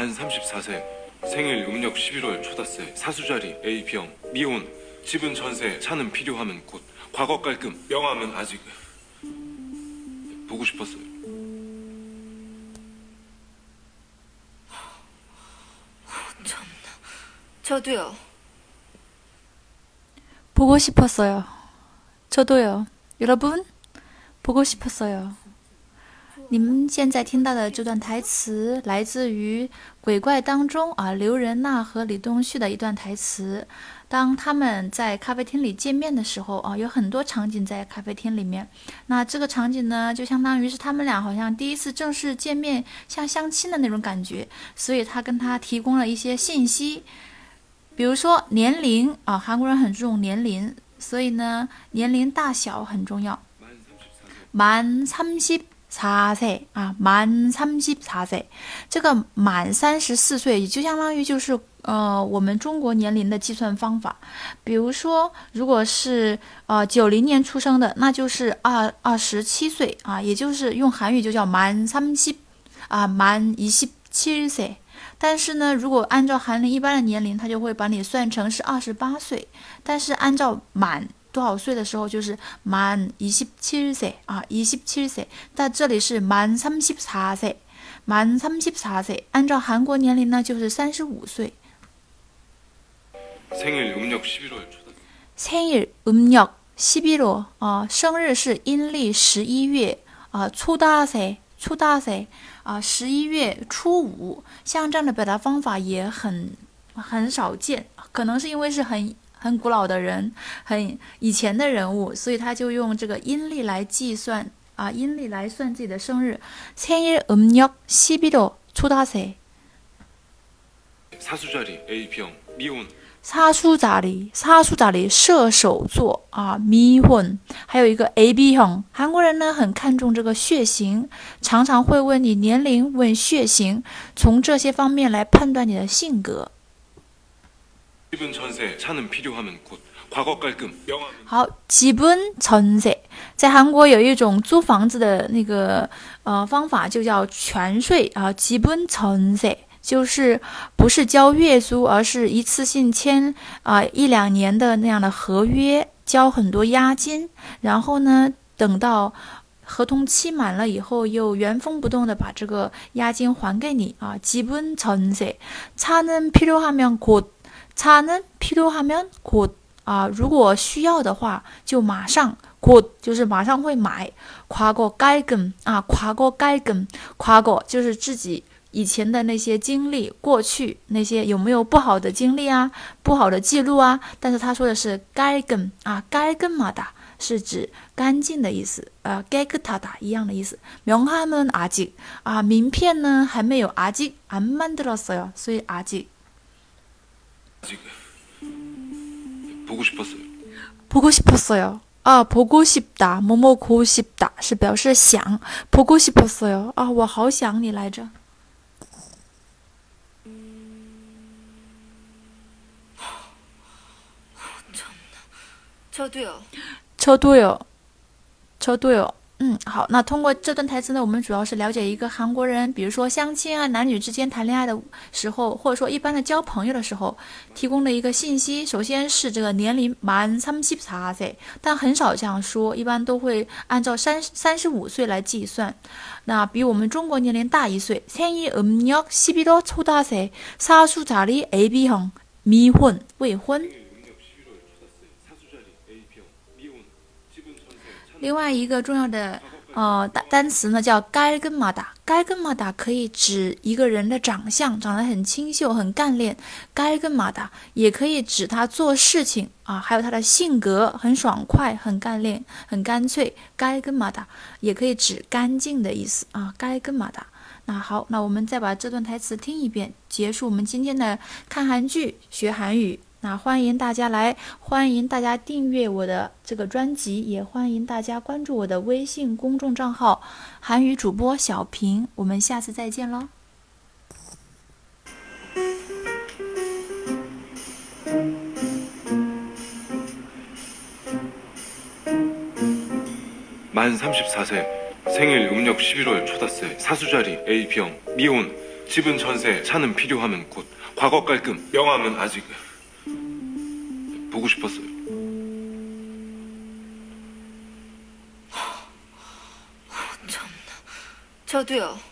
만 34세 생일 음력 11월 초다세 사수자리 A병 미혼 집은 전세 차는 필요하면 곧 과거 깔끔 명함은 아직 보고 싶었어요 저도요. 보고 싶었어요. 저도요. 여러분, 보고 싶었어요. 你们现在听到的这段台词来自于《鬼怪》当中啊，刘仁娜和李东旭的一段台词。当他们在咖啡厅里见面的时候啊，有很多场景在咖啡厅里面。那这个场景呢，就相当于是他们俩好像第一次正式见面，像相亲的那种感觉。所以他跟他提供了一些信息，比如说年龄啊，韩国人很注重年龄，所以呢，年龄大小很重要。满三十四岁啊，满三十四岁，这个满三十四岁，也就相当于就是呃我们中国年龄的计算方法。比如说，如果是呃九零年出生的，那就是二二十七岁啊，也就是用韩语就叫满三十啊，满一十七岁。但是呢，如果按照韩龄一般的年龄，他就会把你算成是二十八岁。但是按照满多少岁的时候，就是满一十七岁啊，一十七岁。但这里是满三十四岁，满三十四岁。按照韩国年龄呢，就是三十五岁。 생일 음력 11월 초다세 생일 음력 11월啊，生日是阴历十一月啊，初大岁，初大岁啊，十一月初五，像这样的表达方法也很很少见，可能是因为是很 很古老的人，很以前的人物，所以他就用这个阴历来计算啊，阴历来算自己的生日。생일음력11월초다세 사수자리 A병 미혼 杀书咋里，杀书咋里，射手座啊，迷魂，还有一个 A B 형。韩国人呢很看重这个血型，常常会问你年龄，问血型，从这些方面来判断你的性格。 好，基本전세，在韩国有一种租房子的那个呃方法，就叫全税啊，基本전세。就是不是交月租，而是一次性签啊、一两年的那样的合约，交很多押金，然后呢，等到合同期满了以后，又原封不动的把这个押金还给你啊。基本전세，차는필요하면 곧， 차는필요하면 곧。 啊，如果需要的话，就马上곧就是马上会买。과거깔금啊，과거깔금，과거就是自己以前的那些经历，过去那些有没有不好的经历啊，不好的记录啊？但是他说的是깔금啊，깔끔하다是指干净的意思，呃，깨끗하다一样的意思。명함은아직啊，名片呢还没有아직안만들었어요，所以아직 아직 보고 싶었어요 보고 싶었어요. 아, 보고 싶다. 뭐뭐 고 싶다. 是表示想. 보고 싶었어요. 아, 我好想你来着. 저도요. 저도요. 저도요. 嗯，好，那通过这段台词呢，我们主要是了解一个韩国人，比如说相亲啊，男女之间谈恋爱的时候，或者说一般的交朋友的时候，提供的一个信息。首先是这个年龄满三十四岁，但很少这样说，一般都会按照三三十五岁来计算。那比我们中国年龄大一岁。생일음력십일월초다세사수자리 A B 형미혼未婚。 另外一个重要的呃单单词呢叫 g a g m a d a g a g m a d a 可以指一个人的长相，长得很清秀、很干练。g a g m a d a 也可以指他做事情啊，还有他的性格很爽快、很干练、很干脆。g a g m a d a 也可以指干净的意思啊。g a g m a d a 那好，那我们再把这段台词听一遍，结束我们今天的看韩剧学韩语。那欢迎大家来，欢迎大家订阅我的这个专辑，也欢迎大家关注我的微信公众账号“韩语主播小平”。我们下次再见喽。 만 34세 생일 음력 11월 초다세 사수자리 A병 미혼 집은 전세, 차는 필요하면 곧, 과거 깔끔, 명함은 아직 보고 싶었어요. 저도요.